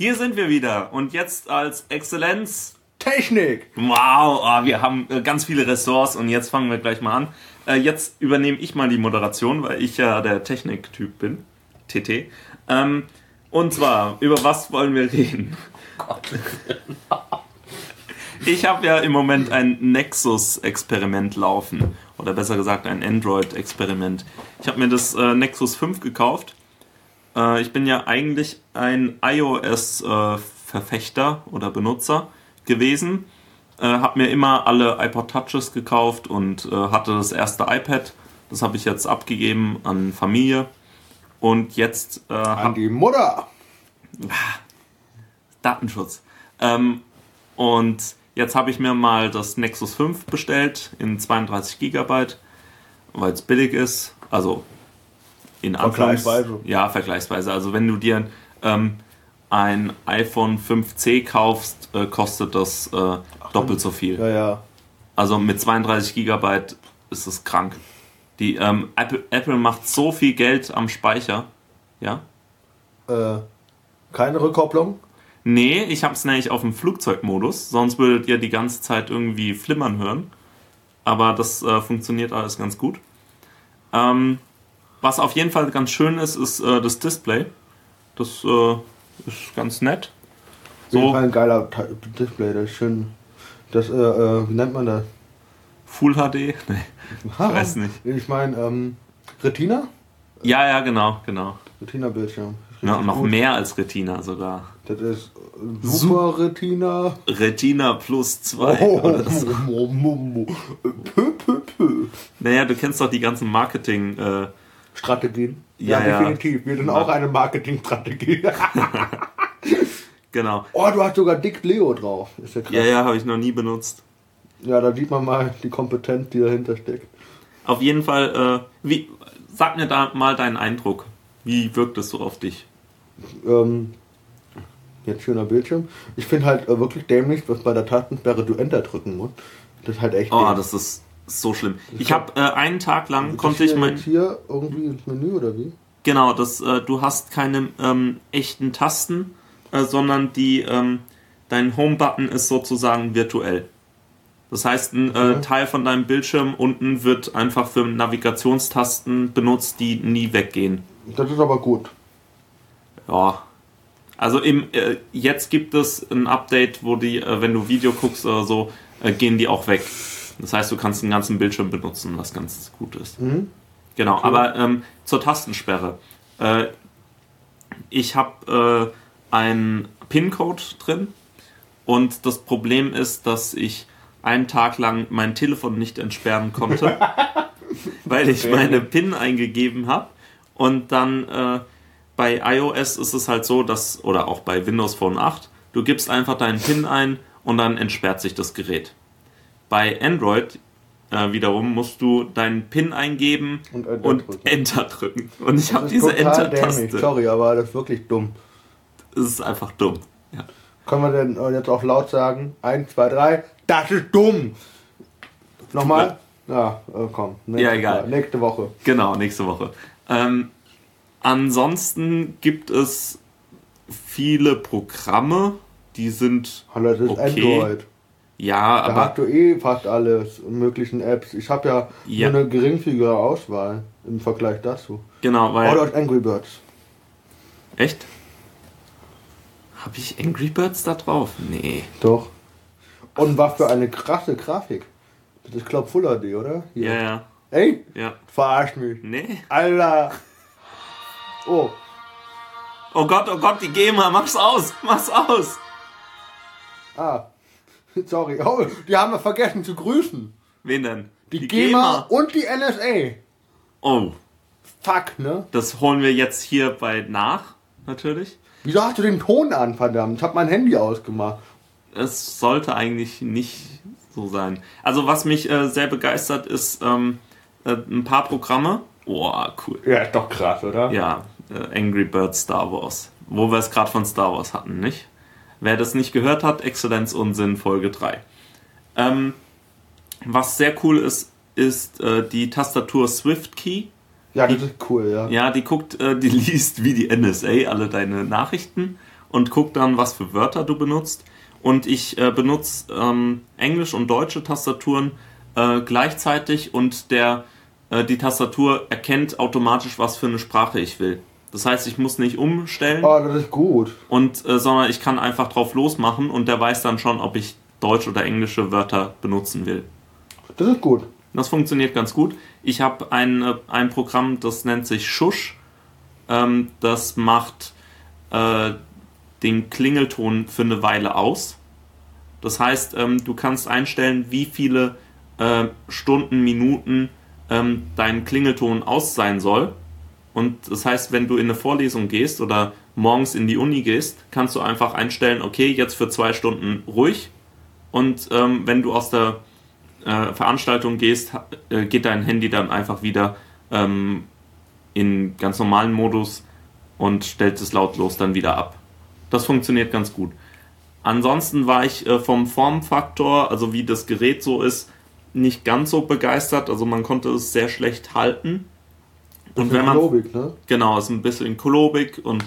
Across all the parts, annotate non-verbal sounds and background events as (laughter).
Hier sind wir wieder und jetzt als Exzellenz. Technik! Wow, oh, wir haben äh, ganz viele Ressorts und jetzt fangen wir gleich mal an. Äh, jetzt übernehme ich mal die Moderation, weil ich ja der Techniktyp bin. TT. Ähm, und zwar, über was wollen wir reden? Ich habe ja im Moment ein Nexus-Experiment laufen. Oder besser gesagt, ein Android-Experiment. Ich habe mir das äh, Nexus 5 gekauft. Äh, ich bin ja eigentlich ein iOS-Verfechter äh, oder Benutzer gewesen. Äh, habe mir immer alle iPod Touches gekauft und äh, hatte das erste iPad. Das habe ich jetzt abgegeben an Familie. Und jetzt. Äh, an die Mutter! Datenschutz. Ähm, und Jetzt habe ich mir mal das Nexus 5 bestellt in 32 GB, weil es billig ist. Also in Vergleichsweise. Ja, vergleichsweise. Also wenn du dir ähm, ein iPhone 5C kaufst, äh, kostet das äh, doppelt so viel. Ja, ja. Also mit 32 GB ist es krank. Die ähm, Apple, Apple macht so viel Geld am Speicher. Ja? Äh, keine Rückkopplung? Nee, ich habe es nämlich auf dem Flugzeugmodus, sonst würdet ihr die ganze Zeit irgendwie flimmern hören. Aber das äh, funktioniert alles ganz gut. Ähm, was auf jeden Fall ganz schön ist, ist äh, das Display. Das äh, ist ganz nett. So ein geiler Display, das ist schön. Das, äh, äh, wie nennt man das? Full HD? (laughs) Nee, ich weiß nicht. Ich meine, ähm, Retina? Ja, ja, genau, genau. Retina-Bildschirm. Ja, noch gut. mehr als Retina sogar. Das ist Super Retina. Retina plus 2. Oh, so. Naja, du kennst doch die ganzen Marketing- äh, Strategien. Ja, ja, definitiv. Wir sind ja. auch eine Marketingstrategie. (laughs) genau. Oh, du hast sogar Dick Leo drauf. Ist ja, krass. ja, ja habe ich noch nie benutzt. Ja, da sieht man mal die Kompetenz, die dahinter steckt. Auf jeden Fall, äh, wie, sag mir da mal deinen Eindruck. Wie wirkt es so auf dich? Ähm, jetzt schöner Bildschirm. Ich finde halt äh, wirklich dämlich, was bei der Tastensperre du Enter drücken musst. Das ist halt echt. Oh, dämlich. das ist so schlimm. Ich habe äh, einen Tag lang konnte ich mein hier irgendwie ins Menü oder wie? Genau, das äh, du hast keine ähm, echten Tasten, äh, sondern die ähm, dein Home-Button ist sozusagen virtuell. Das heißt, ein okay. Äh, Teil von deinem Bildschirm unten wird einfach für Navigationstasten benutzt, die nie weggehen. Das ist aber gut. Ja, also im, äh, jetzt gibt es ein Update, wo die, äh, wenn du Video guckst oder so, gehen die auch weg. Das heißt, du kannst den ganzen Bildschirm benutzen, was ganz gut ist. Mhm. Genau, cool. aber ähm, zur Tastensperre. Äh, ich habe äh, einen PIN-Code drin und das Problem ist, dass ich einen Tag lang mein Telefon nicht entsperren konnte, (laughs) weil ich meine PIN eingegeben habe und dann äh, bei iOS ist es halt so, dass, oder auch bei Windows Phone 8, du gibst einfach deinen PIN ein und dann entsperrt sich das Gerät. Bei Android äh, wiederum musst du deinen PIN eingeben und Enter, und drücken. Enter drücken. Und ich habe diese Enter-Taste. Sorry, aber das ist wirklich dumm. Es ist einfach dumm. Ja. Können wir denn äh, jetzt auch laut sagen? 1, 2, 3, das ist dumm! Nochmal? Ja, ja äh, komm. Ja, egal. Nächste Woche. Genau, nächste Woche. Ähm, Ansonsten gibt es viele Programme, die sind. Hallo, das ist okay. Android. Ja, da aber. hast du eh fast alles möglichen Apps. Ich habe ja, ja, nur eine geringfügige Auswahl im Vergleich dazu. Genau, weil. Oder Angry Birds. Echt? Habe ich Angry Birds da drauf? Nee. Doch. Und was für eine krasse Grafik. Das ist, glaub Full HD, oder? Hier. Ja, ja. Ey? Ja. Verarsch mich. Nee. Alter. Oh. Oh Gott, oh Gott, die GEMA, mach's aus, mach's aus. Ah, (laughs) sorry. Oh, die haben wir vergessen zu grüßen. Wen denn? Die, die GEMA, GEMA, und die NSA. Oh. Fuck, ne? Das holen wir jetzt hier bei nach, natürlich. Wieso hast du den Ton an, verdammt? Ich hab mein Handy ausgemacht. Es sollte eigentlich nicht so sein. Also was mich äh, sehr begeistert ist ähm, äh, ein paar Programme, Boah, cool. Ja, ist doch krass, oder? Ja, äh, Angry Birds Star Wars. Wo wir es gerade von Star Wars hatten, nicht? Wer das nicht gehört hat, Exzellenz Unsinn Folge 3. Ähm, was sehr cool ist, ist äh, die Tastatur Swift Key. Ja, die, das ist cool, ja. Ja, die guckt, äh, die (laughs) liest wie die NSA alle deine Nachrichten und guckt dann, was für Wörter du benutzt. Und ich äh, benutze ähm, Englisch und deutsche Tastaturen äh, gleichzeitig und der, äh, die Tastatur erkennt automatisch, was für eine Sprache ich will. Das heißt, ich muss nicht umstellen. Oh, das ist gut. Und, äh, sondern ich kann einfach drauf losmachen und der weiß dann schon, ob ich deutsch oder englische Wörter benutzen will. Das ist gut. Das funktioniert ganz gut. Ich habe ein, äh, ein Programm, das nennt sich Schusch. Ähm, das macht äh, den Klingelton für eine Weile aus. Das heißt, ähm, du kannst einstellen, wie viele äh, Stunden, Minuten ähm, dein Klingelton aus sein soll. Und das heißt, wenn du in eine Vorlesung gehst oder morgens in die Uni gehst, kannst du einfach einstellen, okay, jetzt für zwei Stunden ruhig. Und ähm, wenn du aus der äh, Veranstaltung gehst, äh, geht dein Handy dann einfach wieder ähm, in ganz normalen Modus und stellt es lautlos dann wieder ab. Das funktioniert ganz gut. Ansonsten war ich äh, vom Formfaktor, also wie das Gerät so ist, nicht ganz so begeistert. Also man konnte es sehr schlecht halten. Und wenn man Lobig, ne? genau, ist ein bisschen kolobig und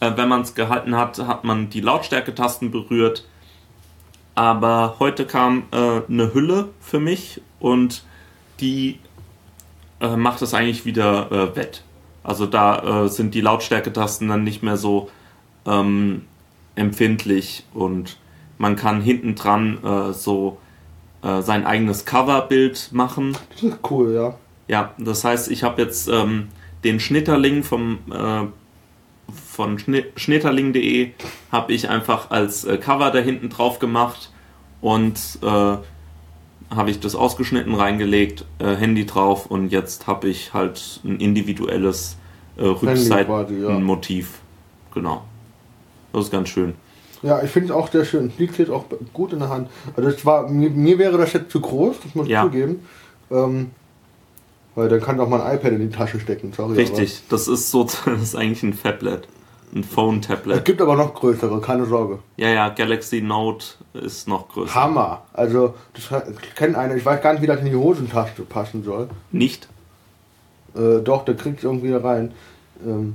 äh, wenn man es gehalten hat, hat man die Lautstärketasten berührt. Aber heute kam äh, eine Hülle für mich und die äh, macht es eigentlich wieder äh, wett. Also da äh, sind die Lautstärketasten dann nicht mehr so ähm, empfindlich und man kann hinten dran äh, so sein eigenes Coverbild machen. Das ist cool, ja. Ja, das heißt, ich habe jetzt ähm, den Schnitterling vom äh, von Schni schnitterling.de habe ich einfach als äh, Cover da hinten drauf gemacht und äh, habe ich das ausgeschnitten reingelegt, äh, Handy drauf und jetzt habe ich halt ein individuelles äh, Rückseitenmotiv. Genau. Das ist ganz schön. Ja, ich finde es auch sehr schön. Liegt jetzt auch gut in der Hand. Also es war, mir, mir wäre das jetzt zu groß, das muss ich Ja. zugeben. Ähm, weil dann kann auch mein iPad in die Tasche stecken, sorry. Richtig, das ist so, (laughs) das ist eigentlich ein Tablet. Ein Aber es Phone-Tablet. gibt aber noch größere, keine Sorge. Ja, ja, Galaxy Note ist noch größer. Hammer. Also, das kennt einer, ich weiß gar nicht, wie das in die Hosentasche passen soll. Nicht? Äh, doch, der kriegt es irgendwie rein. Ähm,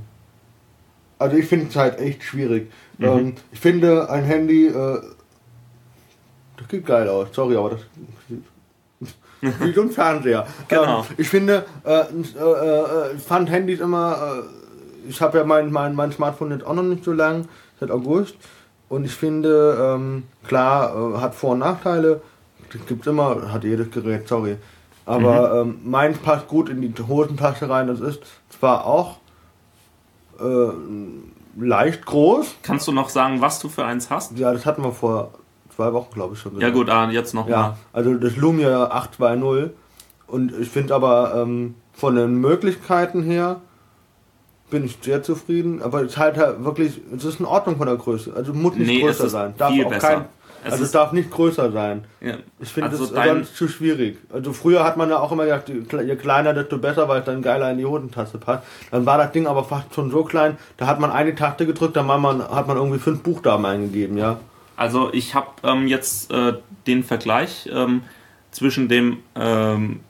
also ich finde es halt echt schwierig. Mhm. Ähm, ich finde ein Handy, äh, das sieht geil aus, sorry, aber das wie so ein Fernseher. Genau. Ähm, ich finde, äh, äh, äh, ich fand Handys immer, äh, ich habe ja mein, mein, mein Smartphone jetzt auch noch nicht so lang, seit August. Und ich finde, ähm, klar, äh, hat Vor- und Nachteile. Das gibt's immer, hat jedes Gerät, sorry. Aber ähm, meins passt gut in die Hosentasche rein. Das ist zwar auch leicht groß. Kannst du noch sagen, was du für eins hast? Ja, das hatten wir vor zwei Wochen, glaube ich, schon. Ja gesagt. gut, ah, jetzt noch Ja, also das Lumia 820. Und ich finde aber ähm, von den Möglichkeiten her bin ich sehr zufrieden. Aber es ist halt, halt wirklich, es ist in Ordnung von der Größe. Also muss nicht Nee, es größer sein. Darf auch besser. kein, Es also es darf nicht größer sein. mal. Ja. Ich finde Also das sonst zu schwierig. Also früher hat man ja auch immer gesagt, je kleiner, desto besser, weil es dann geiler in die Hosentaste passt. Dann war das Ding aber fast schon so klein, da hat man eine Taste gedrückt, dann man, hat man irgendwie fünf Buchstaben eingegeben, ja. Also ich habe ähm, jetzt äh, den Vergleich ähm, zwischen dem ähm,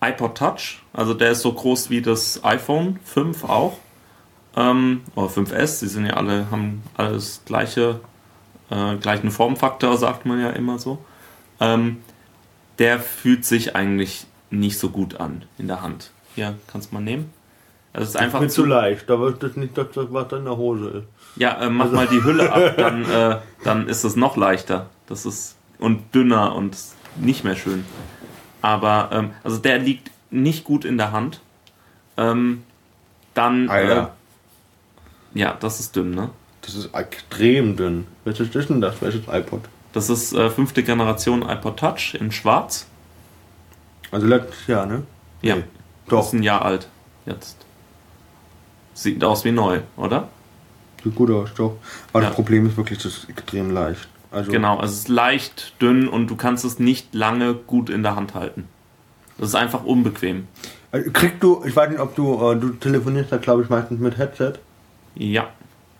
iPod Touch, also der ist so groß wie das iPhone 5 auch, ähm, oder 5S, die sind ja alle, haben alles gleiche, äh, gleichen Formfaktor, sagt man ja immer so. Ähm, der fühlt sich eigentlich nicht so gut an in der Hand. Hier, kannst du mal nehmen. Also es ist einfach Mir zu leicht, da wird das nicht das, was da in der Hose ist. Ja, äh, mach mal die Hülle ab, (laughs) dann, äh, dann ist es noch leichter. Das ist und dünner und nicht mehr schön. Aber ähm, also der liegt nicht gut in der Hand. Ähm, dann. Äh, ja, das ist dünn, ne? Das ist extrem dünn. Welches ist denn das? Welches iPod? Das ist äh, fünfte Generation iPod Touch in Schwarz. Also letztes Jahr, ne? Ja, Nee. das Doch, ist ein Jahr alt jetzt. Sieht aus wie neu, oder? sieht gut aus, doch. Aber Ja. das Problem ist wirklich, das ist extrem leicht. Also, Genau, also es ist leicht, dünn und du kannst es nicht lange gut in der Hand halten. Das ist einfach unbequem. Also, kriegst du, ich weiß nicht, ob du, äh, du telefonierst da glaube ich meistens mit Headset. Ja,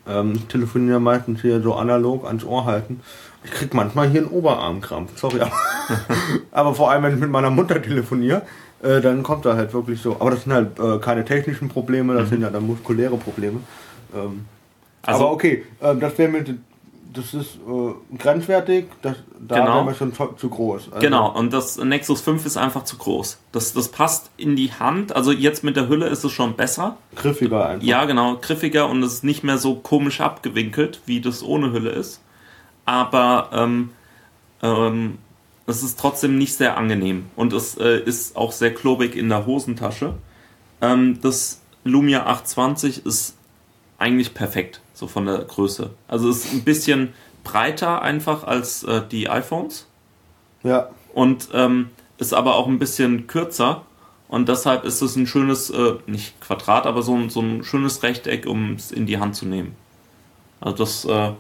Ähm, ich telefoniere meistens hier so analog ans Ohr halten. Ich krieg manchmal hier einen Oberarmkrampf, sorry. Aber, (laughs) aber vor allem, wenn ich mit meiner Mutter telefoniere, äh, dann kommt da halt wirklich so. Aber das sind halt äh, keine technischen Probleme, das sind ja dann muskuläre Probleme. Ähm, Also, Aber okay, äh, das wäre mit, das ist äh, grenzwertig, das, da Genau. wären wir schon zu, zu groß. Also, Genau, und das Nexus 5 ist einfach zu groß. Das, das passt in die Hand. Also jetzt mit der Hülle ist es schon besser. Griffiger einfach. Ja, genau, griffiger und es ist nicht mehr so komisch abgewinkelt, wie das ohne Hülle ist. Aber ähm, ähm, es ist trotzdem nicht sehr angenehm und es äh, ist auch sehr klobig in der Hosentasche. Ähm, das Lumia 820 ist eigentlich perfekt, so von der Größe. Also es ist ein bisschen breiter einfach als äh, die iPhones Ja. und ähm, ist aber auch ein bisschen kürzer und deshalb ist es ein schönes, äh, nicht Quadrat, aber so ein, so ein schönes Rechteck, um es in die Hand zu nehmen. Also das äh,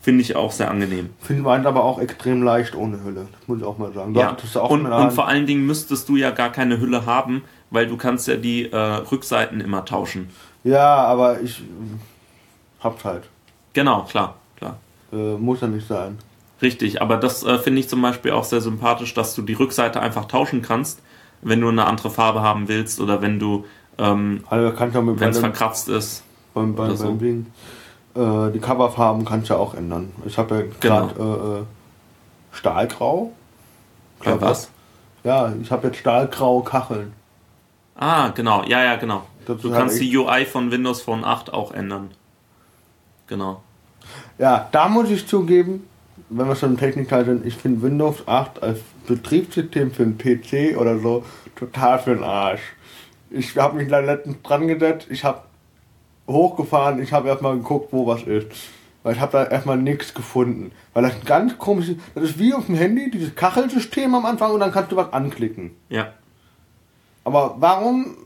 finde ich auch sehr angenehm. Finden wir aber auch extrem leicht ohne Hülle. Das muss ich auch mal sagen. Ja. Das ist auch Und, und vor allen Dingen müsstest du ja gar keine Hülle haben, weil du kannst ja die äh, Rückseiten immer tauschen. ja, aber ich äh, hab's halt. Genau, klar, klar. Äh, muss ja nicht sein. Richtig, aber das äh, finde ich zum Beispiel auch sehr sympathisch, dass du die Rückseite einfach tauschen kannst, wenn du eine andere Farbe haben willst oder wenn du, ähm, Also wenn es verkratzt ist. beim, beim, so. beim Ding. Äh, die Coverfarben kannst du ja auch ändern. Ich habe ja Genau. gerade äh, äh, Stahlgrau. Glaub, was? Ja, ich habe jetzt stahlgraue Kacheln. Ah, genau, ja, ja, genau. Das Du halt kannst echt- die UI von Windows Phone 8 auch ändern. Genau. Ja, da muss ich zugeben, wenn wir schon im Technikteil sind, ich finde Windows 8 als Betriebssystem für einen PC oder so total für den Arsch. Ich habe mich da letztens dran gesetzt, ich habe hochgefahren, ich habe erstmal geguckt, wo was ist. Weil ich habe da erstmal nichts gefunden. Weil das ein ganz komisches, das ist wie auf dem Handy, dieses Kachelsystem am Anfang und dann kannst du was anklicken. Ja. Aber warum,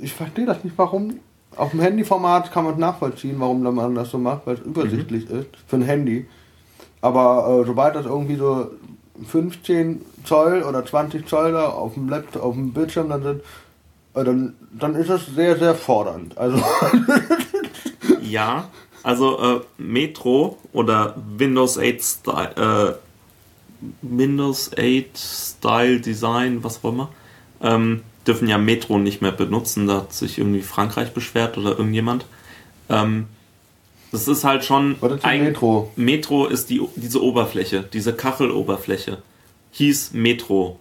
ich verstehe das nicht, warum, auf dem Handyformat kann man nachvollziehen, warum man das so macht, weil es übersichtlich ist für ein Handy. Aber äh, sobald das irgendwie so 15 Zoll oder 20 Zoll da auf dem Laptop, auf dem Bildschirm dann sind, dann, dann ist das sehr, sehr fordernd. Also, (laughs) Ja, also äh, Metro oder Windows 8 Style, äh, Windows 8 Style Design, was auch immer, ähm, dürfen ja Metro nicht mehr benutzen. Da hat sich irgendwie Frankreich beschwert oder irgendjemand. Ähm, das ist halt schon. was ist eigen- Metro? Metro ist die, diese Oberfläche, diese Kacheloberfläche. Hieß Metro.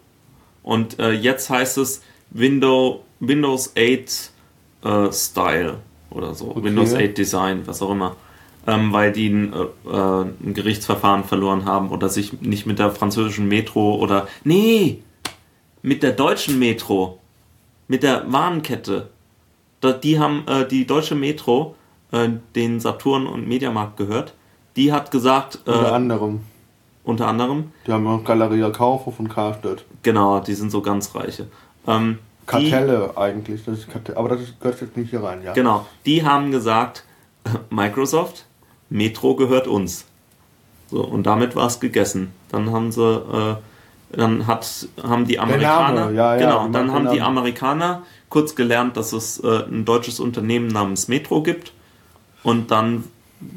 Und äh, jetzt heißt es Window, Windows 8 äh, Style oder so. Okay. Windows 8 Design, was auch immer. Ähm, weil die ein, äh, äh, ein Gerichtsverfahren verloren haben oder sich nicht mit der französischen Metro oder. Nee! Mit der deutschen Metro. Mit der Warenkette. Die haben äh, die deutsche Metro, äh, den Saturn und Mediamarkt gehört. Die hat gesagt, äh, Unter anderem. unter anderem, Die haben auch Galeria Kaufhof und Karstadt. genau, die sind so ganz reiche. Ähm, die, Kartelle eigentlich, das ist Kartell, aber das gehört jetzt nicht hier rein, ja. genau, die haben gesagt, (laughs) Microsoft, Metro gehört uns. So, und damit war es gegessen. Dann haben sie, äh, dann hat, haben die Amerikaner, Name, ja, ja, genau, dann haben die. Amerikaner kurz gelernt, dass es äh, ein deutsches Unternehmen namens Metro gibt. Und dann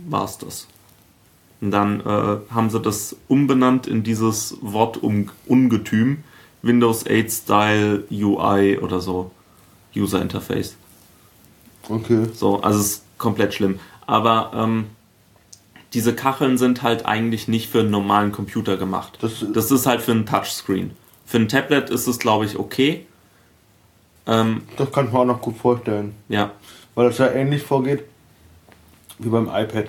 war es das. Und dann äh, haben sie das umbenannt in dieses Wort um, Ungetüm. Windows 8 Style UI oder so. User Interface. Okay. So, also es ist komplett schlimm. Aber ähm, diese Kacheln sind halt eigentlich nicht für einen normalen Computer gemacht. Das- Das ist halt für einen Touchscreen. Für ein Tablet ist es, glaube ich, okay. Ähm, Das kann ich mir auch noch gut vorstellen. ja, Weil das ja ähnlich vorgeht wie beim iPad.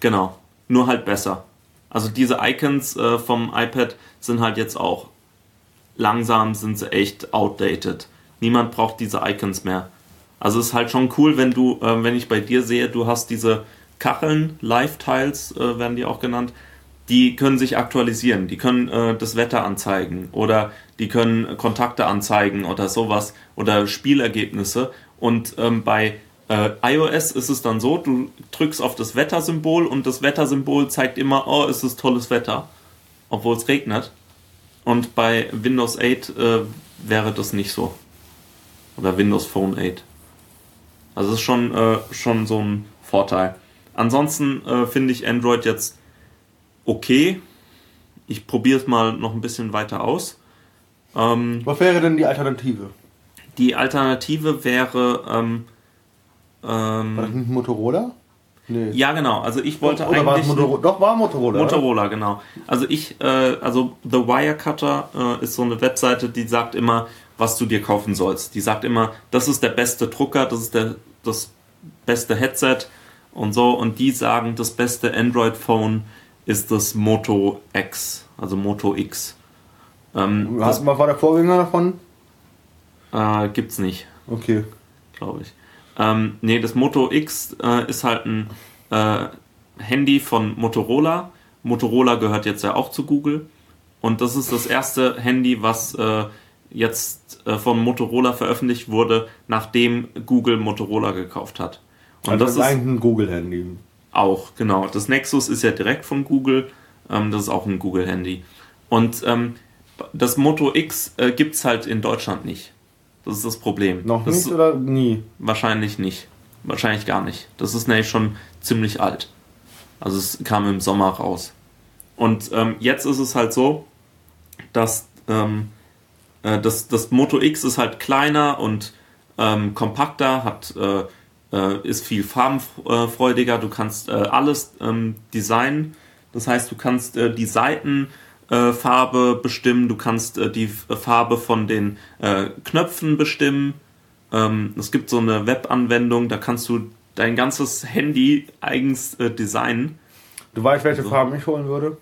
genau. Nur halt besser. Also diese Icons äh, vom iPad sind halt jetzt auch langsam, sind sie echt outdated. Niemand braucht diese Icons mehr. Also es ist halt schon cool, wenn du, äh, wenn ich bei dir sehe, du hast diese Kacheln, Live-Tiles äh, werden die auch genannt, die können sich aktualisieren, die können äh, das Wetter anzeigen oder die können Kontakte anzeigen oder sowas oder Spielergebnisse. Und ähm, bei äh, iOS ist es dann so, du drückst auf das Wettersymbol und das Wettersymbol zeigt immer, oh, es ist tolles Wetter, obwohl es regnet. Und bei Windows 8 äh, wäre das nicht so. Oder Windows Phone 8. Also das ist schon, äh, schon so ein Vorteil. Ansonsten äh, finde ich Android jetzt okay. Ich probiere es mal noch ein bisschen weiter aus. Ähm, Was wäre denn die Alternative? die Alternative wäre, ähm, War das ähm, nicht Motorola? Nee. Ja, genau. Also ich wollte Oder war es eigentlich. Motorola? Doch, war Motorola. Motorola, genau. Also ich, äh, also The Wirecutter äh, ist so eine Webseite, die sagt immer, was du dir kaufen sollst. Die sagt immer, das ist der beste Drucker, das ist der, das beste Headset und so. Und die sagen, das beste Android-Phone ist das Moto X, also Moto X. Ähm, Was, war der Vorgänger davon? äh, gibt's nicht. Okay. glaube ich. Ähm, nee, das Moto X äh, ist halt ein äh, Handy von Motorola. Motorola gehört jetzt ja auch zu Google. Und das ist das erste Handy, was äh, jetzt äh, von Motorola veröffentlicht wurde, nachdem Google Motorola gekauft hat. Und Also das ist eigentlich ein Google-Handy. auch, genau. Das Nexus ist ja direkt von Google. Ähm, das ist auch ein Google-Handy. Und ähm, das Moto X äh, gibt es halt in Deutschland nicht. Das ist das Problem. Noch das nicht oder nie? Wahrscheinlich nicht. Wahrscheinlich gar nicht. Das ist nämlich schon ziemlich alt. Also es kam im Sommer raus. Und ähm, jetzt ist es halt so, dass ähm, äh, das, das Moto X ist halt kleiner und ähm, kompakter, hat, äh, äh, ist viel farbenfreudiger. Du kannst äh, alles ähm, designen. Das heißt, du kannst äh, die Seitenfarbe äh, Farbe bestimmen, du kannst äh, die F- Farbe von den äh, Knöpfen bestimmen. Ähm, es gibt so eine Webanwendung, da kannst du dein ganzes Handy eigens äh, designen. Du weißt, welche So. Farben ich holen würde?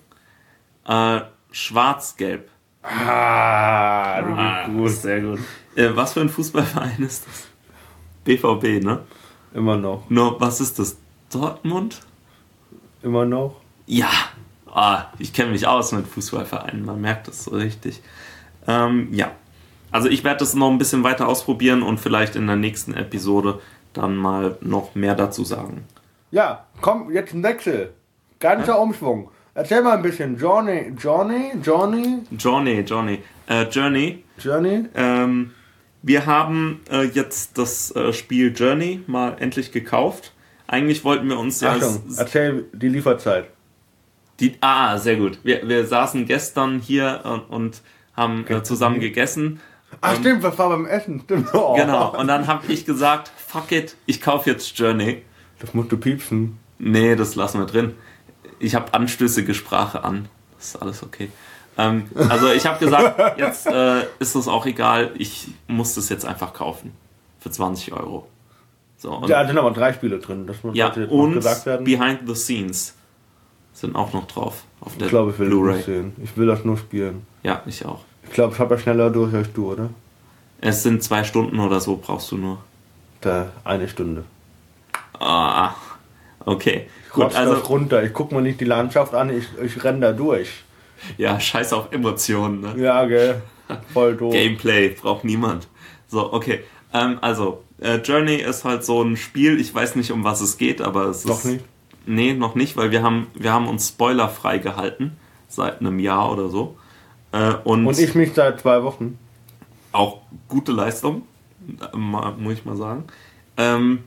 Äh, Schwarz-Gelb. Ah, du Ah, gut. sehr gut. Äh, was für ein Fußballverein ist das? BVB, ne? Immer noch. Nur, was ist das? Dortmund? Immer noch. Ja. Ah, ich kenne mich aus mit Fußballvereinen, man merkt das so richtig. Ähm, ja. Also ich werde das noch ein bisschen weiter ausprobieren und vielleicht in der nächsten Episode dann mal noch mehr dazu sagen. Ja, komm, jetzt ein Wechsel. Ganzer Umschwung. Erzähl mal ein bisschen. Johnny, Johnny, Johnny, Journey, Johnny. Äh, Journey. Journey. Ähm, wir haben äh, jetzt das äh, Spiel Journey mal endlich gekauft. Eigentlich wollten wir uns ja Achtung, erzähl die Lieferzeit. Die. Ah, sehr gut. Wir, wir saßen gestern hier und, und haben äh, zusammen gegessen. Ach stimmt, was war beim Essen? Stimmt. (laughs) Oh. Genau. Und dann habe ich gesagt, fuck it, ich kaufe jetzt Journey. Das musst du piepsen. Nee, das lassen wir drin. Ich habe anstößige Sprache an. Das ist alles okay. Ähm, also ich habe gesagt, (laughs) jetzt äh, ist es auch egal. Ich muss das jetzt einfach kaufen. Für 20 Euro. So, und, Da sind aber drei Spiele drin. Das muss ja, jetzt und gesagt werden. Behind the Scenes sind auch noch drauf. Auf der Ich glaube, ich will das Blu-ray. nicht sehen. Ich will das nur spielen. Ja, ich auch. Ich glaube, ich habe ja schneller durch als du, oder? Es sind zwei Stunden oder so, brauchst du nur. Da eine Stunde. Ah, okay. Gut, Rotz also das runter. Ich guck mir nicht die Landschaft an, ich, ich renn da durch. ja, scheiß auf Emotionen. Ne? Ja, gell. Voll doof. Gameplay braucht niemand. So, okay. Ähm, also, äh, Journey ist halt so ein Spiel, ich weiß nicht, um was es geht, aber es Noch ist. nicht? Nee, noch nicht, weil wir haben, wir haben uns spoilerfrei gehalten. Seit einem Jahr oder so. Äh, und Und ich mich seit zwei Wochen. auch gute Leistung, muss ich mal sagen. Ähm,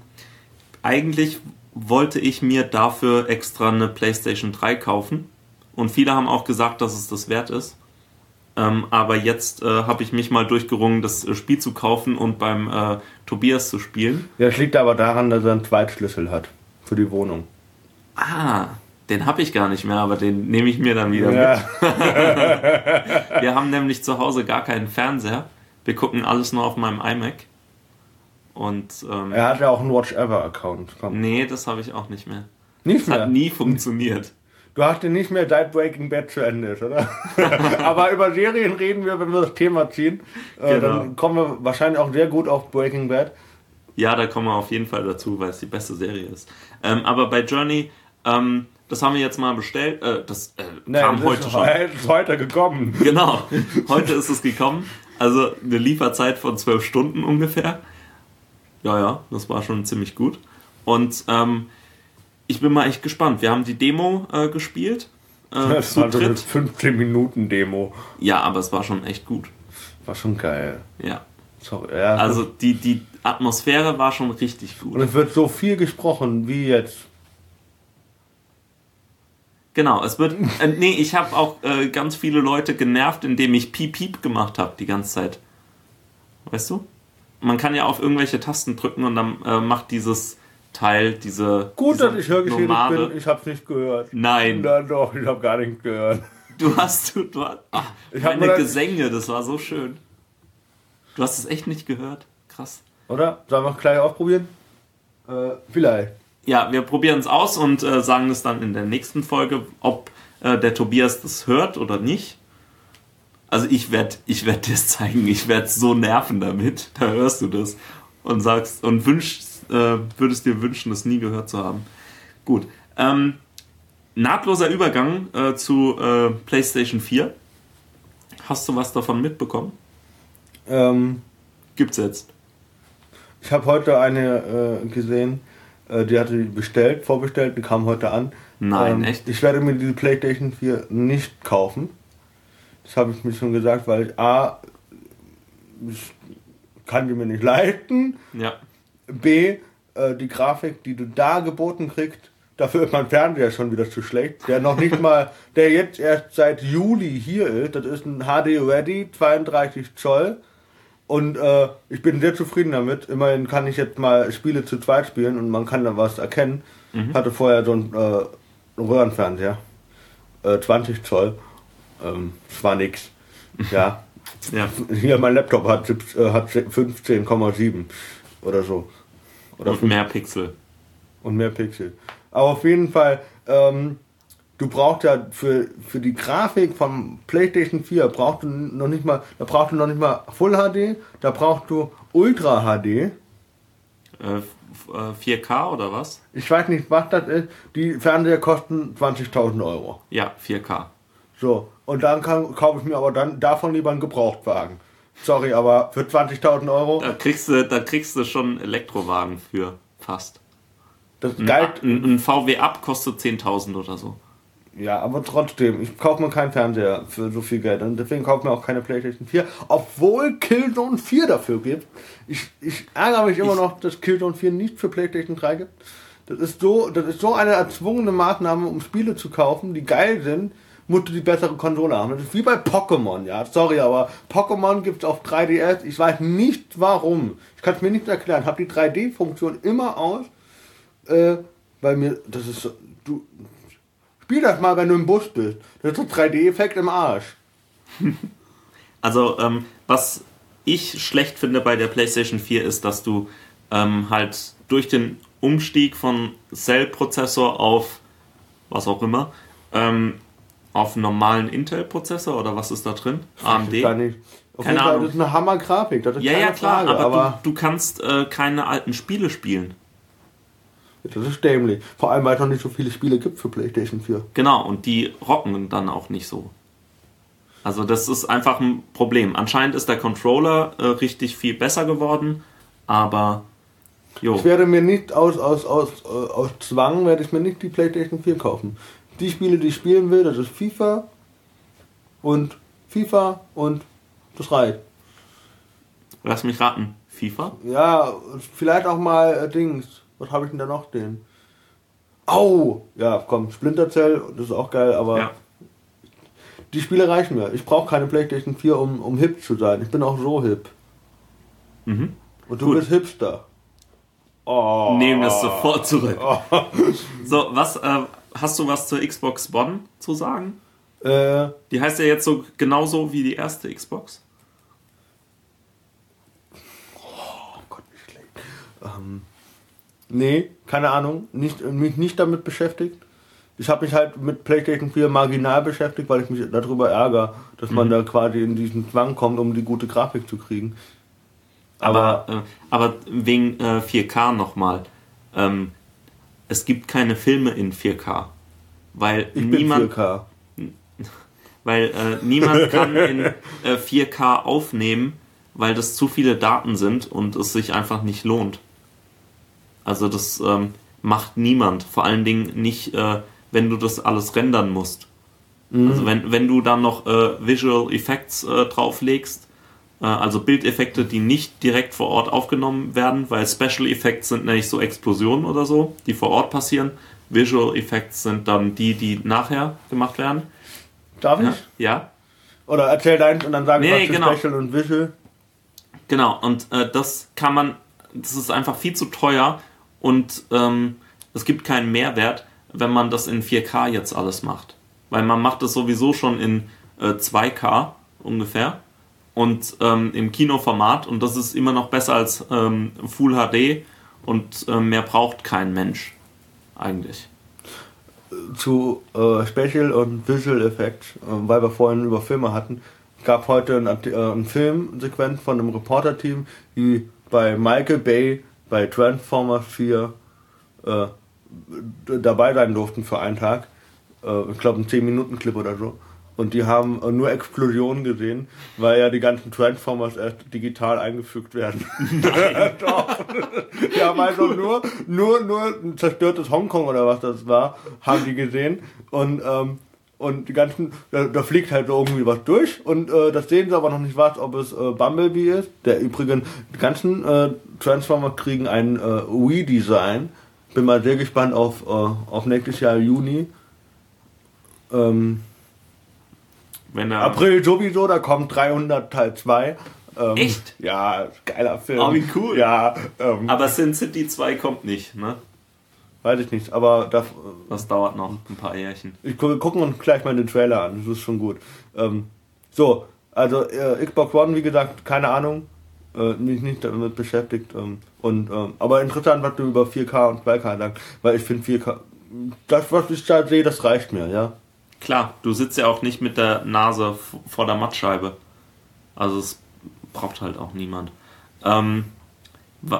eigentlich wollte ich mir dafür extra eine PlayStation 3 kaufen. Und viele haben auch gesagt, dass es das wert ist. Ähm, aber jetzt äh, habe ich mich mal durchgerungen, das äh, Spiel zu kaufen und beim äh, Tobias zu spielen. Ja, das liegt aber daran, dass er einen Zweitschlüssel hat. Für die Wohnung. Ah, den habe ich gar nicht mehr, aber den nehme ich mir dann wieder mit. Ja. (laughs) Wir haben nämlich zu Hause gar keinen Fernseher. Wir gucken alles nur auf meinem iMac. Und ähm, Er hat ja auch einen Watch Ever Account. Komm. nee, das habe ich auch nicht mehr. Nicht Das hat mehr. nie funktioniert. Du hast den nicht mehr seit Breaking Bad zu Ende ist, oder? (laughs) aber über Serien reden wir, wenn wir das Thema ziehen. Äh, Genau. Dann kommen wir wahrscheinlich auch sehr gut auf Breaking Bad. Ja, da kommen wir auf jeden Fall dazu, weil es die beste Serie ist. Ähm, aber bei Journey, ähm, das haben wir jetzt mal bestellt. Äh, das äh, Nee, kam das heute ist, schon. ist heute gekommen. Genau, (laughs) heute ist es gekommen. Also eine Lieferzeit von zwölf Stunden ungefähr. Ja, ja, das war schon ziemlich gut. Und ähm, ich bin mal echt gespannt. Wir haben die Demo äh, gespielt. Äh, Das war so eine dritt. 15 Minuten Demo. Ja, aber es war schon echt gut. War schon geil. Ja. Sorry. Ja, Also die, die Atmosphäre war schon richtig und gut. es wird so viel gesprochen wie jetzt. Genau, es wird. Äh, nee, ich habe auch äh, ganz viele Leute genervt, indem ich Piep Piep gemacht habe die ganze Zeit. Weißt du? Man kann ja auf irgendwelche Tasten drücken und dann äh, macht dieses Teil, diese. Gut, diese dass ich hörgeschädigt Nomade- bin. Ich hab's nicht gehört. Nein. Na doch, ich hab gar nichts gehört. Du hast, du, du hast, ach, Ich hab meine das- Gesänge, das war so schön. Du hast es echt nicht gehört? Krass. Oder? Sollen wir gleich ausprobieren? Äh, vielleicht. Ja, wir probieren es aus und äh, sagen es dann in der nächsten Folge, ob äh, der Tobias das hört oder nicht. Also ich werde ich werd dir es zeigen, ich werde so nerven damit. Da hörst du das und sagst und wünschst, äh, würdest dir wünschen, das nie gehört zu haben. Gut. Ähm, nahtloser Übergang äh, zu äh, PlayStation 4. Hast du was davon mitbekommen? Ähm, Gibt's jetzt. ich habe heute eine äh, gesehen, die hatte die bestellt, vorbestellt, die kam heute an. Nein, ähm, echt? Ich werde mir diese PlayStation 4 nicht kaufen. Das habe ich mir schon gesagt, weil ich A, ich kann die mir nicht leisten. Ja. B, äh, die Grafik, die du da geboten kriegst, dafür ist mein Fernseher schon wieder zu schlecht. Der noch nicht mal, der jetzt erst seit Juli hier ist. Das ist ein HD Ready, 32 Zoll. Und äh, ich bin sehr zufrieden damit. Immerhin kann ich jetzt mal Spiele zu zweit spielen und man kann da was erkennen. Hatte vorher so einen äh, Röhrenfernseher. Äh, 20 Zoll. Ähm, das war nix. (laughs) Ja. Ja. Hier, mein Laptop hat, äh, hat 15,7 oder so. Oder Und mehr Pixel. und mehr Pixel. Aber auf jeden Fall, ähm, du brauchst ja für, für die Grafik vom PlayStation 4 brauchst du noch nicht mal, da brauchst du noch nicht mal Full HD, da brauchst du Ultra HD. Äh, f- äh, 4K oder was? Ich weiß nicht, was das ist. Die Fernseher kosten 20.000 Euro. Ja, 4K. So, und dann kann, kaufe ich mir aber dann davon lieber einen Gebrauchtwagen. Sorry, aber für 20.000 Euro, Da kriegst du, da kriegst du schon einen Elektrowagen für fast. das Ein, ein, ein VW Up kostet 10.000 oder so. Ja, aber trotzdem, ich kaufe mir keinen Fernseher für so viel Geld und deswegen kaufe ich mir auch keine PlayStation 4, obwohl Killzone 4 dafür gibt. Ich, ich ärgere mich immer Ich- noch, dass Killzone 4 nicht für PlayStation 3 gibt. Das ist so, das ist so eine erzwungene Maßnahme, um Spiele zu kaufen, die geil sind, musst du die bessere Konsole haben. Das ist wie bei Pokémon, ja. Sorry, aber Pokémon gibt es auf 3DS. Ich weiß nicht warum. Ich kann es mir nicht erklären. Hab die 3D-Funktion immer aus, äh, weil mir, das ist so, du, Spiel das mal, wenn du im Bus bist. Das ist ein 3D-Effekt im Arsch. (laughs) Also, ähm, was ich schlecht finde bei der PlayStation 4 ist, dass du ähm, halt durch den Umstieg von Cell-Prozessor auf was auch immer, ähm, auf einen normalen Intel-Prozessor oder was ist da drin? AMD? Gar nicht. Auf Keine jeden Fall, Ahnung. das ist eine Hammer-Grafik. Ja, ja, klar, Frage, aber, aber du, du kannst äh, keine alten Spiele spielen. Das ist dämlich. Vor allem, weil es noch nicht so viele Spiele gibt für PlayStation 4. Genau, und die rocken dann auch nicht so. Also das ist einfach ein Problem. Anscheinend ist der Controller äh, richtig viel besser geworden, aber jo, Ich werde mir nicht aus, aus, aus, äh, aus Zwang, werde ich mir nicht die PlayStation 4 kaufen. Die Spiele, die ich spielen will, das ist FIFA und FIFA und das reicht. lass mich raten. FIFA? Ja, vielleicht auch mal äh, Dings. Was habe ich denn da noch stehen? Au! Ja, komm, Splinter Cell, das ist auch geil, aber Ja. die Spiele reichen mir. Ich brauche keine PlayStation 4, um, um hip zu sein. Ich bin auch so hip. Mhm. Und du Gut. bist Hipster. Oh. Nehmen das sofort zurück. So, was äh, hast du was zur Xbox One zu sagen? Äh, Die heißt ja jetzt so genauso wie die erste Xbox. oh Gott, wie schlecht. Ähm, nee, keine Ahnung. Nicht, mich nicht damit beschäftigt. Ich habe mich halt mit PlayStation 4 marginal beschäftigt, weil ich mich darüber ärgere, dass man da quasi in diesen Zwang kommt, um die gute Grafik zu kriegen. Aber, äh, aber wegen äh, 4K nochmal. Ähm, es gibt keine Filme in 4K. Weil Ich niemand, bin 4K. (laughs) weil äh, niemand kann in äh, 4K aufnehmen, weil das zu viele Daten sind und es sich einfach nicht lohnt. Also das ähm, macht niemand. Vor allen Dingen nicht, äh, wenn du das alles rendern musst. Also wenn, wenn du dann noch äh, Visual Effects äh, drauflegst, äh, also Bildeffekte, die nicht direkt vor Ort aufgenommen werden, weil Special Effects sind nämlich so Explosionen oder so, die vor Ort passieren. Visual Effects sind dann die, die nachher gemacht werden. Darf Ja, ich? ja Oder erzähl deins und dann sag ich Nee, zu genau. Special und Visual. genau. Und äh, das kann man, das ist einfach viel zu teuer, und ähm, es gibt keinen Mehrwert, wenn man das in 4K jetzt alles macht. Weil man macht es sowieso schon in äh, 2K ungefähr und ähm, im Kinoformat und das ist immer noch besser als ähm, Full HD und äh, mehr braucht kein Mensch eigentlich. Zu äh, Special und Visual Effects, äh, weil wir vorhin über Filme hatten, gab heute ein, äh, ein Filmsequenz von einem Reporter-Team, die bei Michael Bay bei Transformers 4 äh, dabei sein durften für einen Tag. Äh, ich glaube, ein 10-Minuten-Clip oder so. Und die haben äh, nur Explosionen gesehen, weil ja die ganzen Transformers erst digital eingefügt werden. (laughs) (laughs) Doch. Die haben also nur, nur, nur ein zerstörtes Hongkong oder was das war, haben die gesehen. Und, ähm, und die ganzen, da, da fliegt halt irgendwie was durch und äh, das sehen sie aber noch nicht was, ob es äh, Bumblebee ist. Der übrigens, die ganzen äh, Transformers kriegen ein äh, Wii-Design. Bin mal sehr gespannt auf, äh, auf nächstes Jahr Juni. Ähm, Wenn er, April sowieso, da kommt 300 Teil 2. Ähm, Echt? Ja, geiler Film. Oh, wie cool. Ja, ähm, aber Sin City 2 kommt nicht, ne? Weiß ich nicht, aber da, Das dauert noch ein paar Jährchen. ich gu- gucken uns gleich mal den Trailer an, das ist schon gut. Ähm, so, also äh, Xbox One, wie gesagt, keine Ahnung, äh, mich nicht damit beschäftigt. Ähm, und, ähm, aber interessant, was du über 4K und 2K sagst, weil ich finde 4K, das, was ich da sehe, das reicht mir, ja. Klar, du sitzt ja auch nicht mit der Nase vor der Mattscheibe. Also es braucht halt auch niemand. Ähm,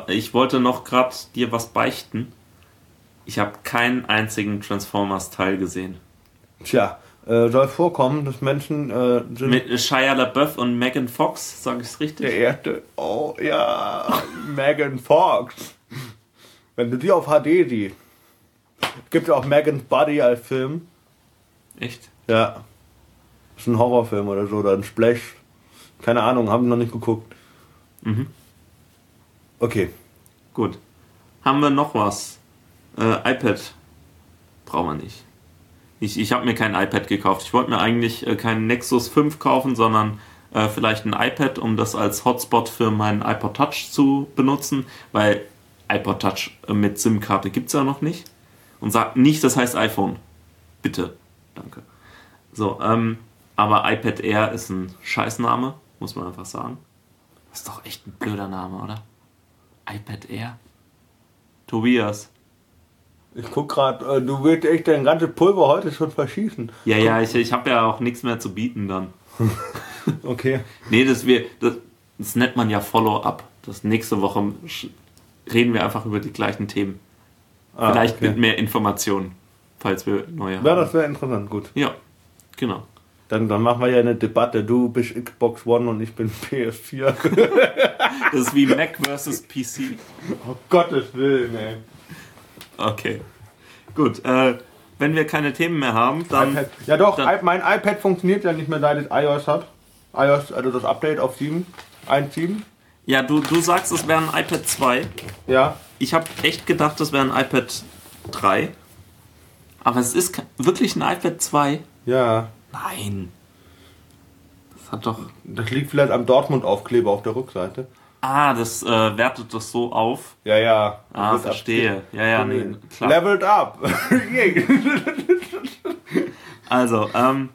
ich wollte noch gerade dir was beichten. Ich habe keinen einzigen Transformers-Teil gesehen. Tja, äh, soll vorkommen, dass Menschen äh, sind. Mit Shia LaBeouf und Megan Fox, sage ich es richtig? Der erste, oh ja, Megan Fox. Wenn du die auf HD siehst. Es gibt ja auch Megan's Body als Film. Echt? Ja. ist ein Horrorfilm oder so, oder ein Splash. Keine Ahnung, haben wir noch nicht geguckt. Mhm. Okay. Gut. Haben wir noch was? Äh, iPad brauchen wir nicht. Ich, ich habe mir kein iPad gekauft. Ich wollte mir eigentlich äh, keinen Nexus 5 kaufen, sondern äh, vielleicht ein iPad, um das als Hotspot für meinen iPod Touch zu benutzen, weil iPod Touch äh, mit SIM-Karte gibt es ja noch nicht. Und sagt nicht, das heißt iPhone. Bitte. Danke. So, ähm, aber iPad Air ist ein Scheißname, muss man einfach sagen. Das ist doch echt ein blöder Name, oder? iPad Air? Tobias. Ich guck gerade, äh, du willst echt dein ganzes Pulver heute schon verschießen. Ja, ja, ich, ich habe ja auch nichts mehr zu bieten dann. (laughs) Okay. Nee, das, wir, das, das nennt man ja Follow-up. Das nächste Woche reden wir einfach über die gleichen Themen. Ah, Vielleicht okay. mit mehr Informationen, falls wir neue Ja, haben. das wäre interessant, gut. Ja, genau. Dann, dann machen wir ja eine Debatte. Du bist Xbox One und ich bin (laughs) PS4. Das ist wie Mac versus PC. oh Gottes Willen, ey. Okay. Gut, äh, wenn wir keine Themen mehr haben, dann. iPad. Ja doch, dann- mein iPad funktioniert ja nicht mehr, seit es iOS hat. iOS, also das Update auf 7, 1.7. Ja, du, du sagst, es wäre ein iPad 2. Ja, Ich habe echt gedacht, das wäre ein iPad 3. Aber es ist wirklich ein iPad 2. ja. Nein. Das hat doch. Das liegt vielleicht am Dortmund-Aufkleber auf der Rückseite. Ah, das äh, wertet das so auf. Ja, ja. Ah, verstehe. Ja, ja, nee, klar. Leveled up. (laughs) Also, ähm,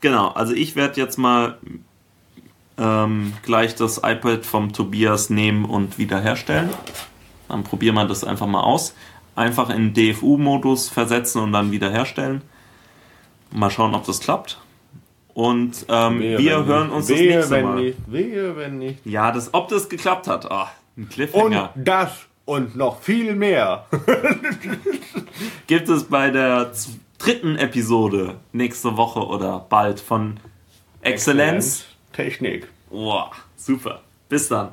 genau. Also ich werde jetzt mal ähm, gleich das iPad vom Tobias nehmen und wiederherstellen. Dann probieren wir das einfach mal aus. Einfach in DFU-Modus versetzen und dann wiederherstellen. Mal schauen, ob das klappt. Und ähm, Wehe, wir hören nicht. uns das Wehe, nächste wenn Mal. Nicht. Wehe, wenn nicht. Ja, das, ob das geklappt hat. Ah, ein Und Cliffhanger. das und noch viel mehr. (laughs) Gibt es bei der dritten Episode nächste Woche oder bald von Exzellenz. Technik. Wow, super. Bis dann.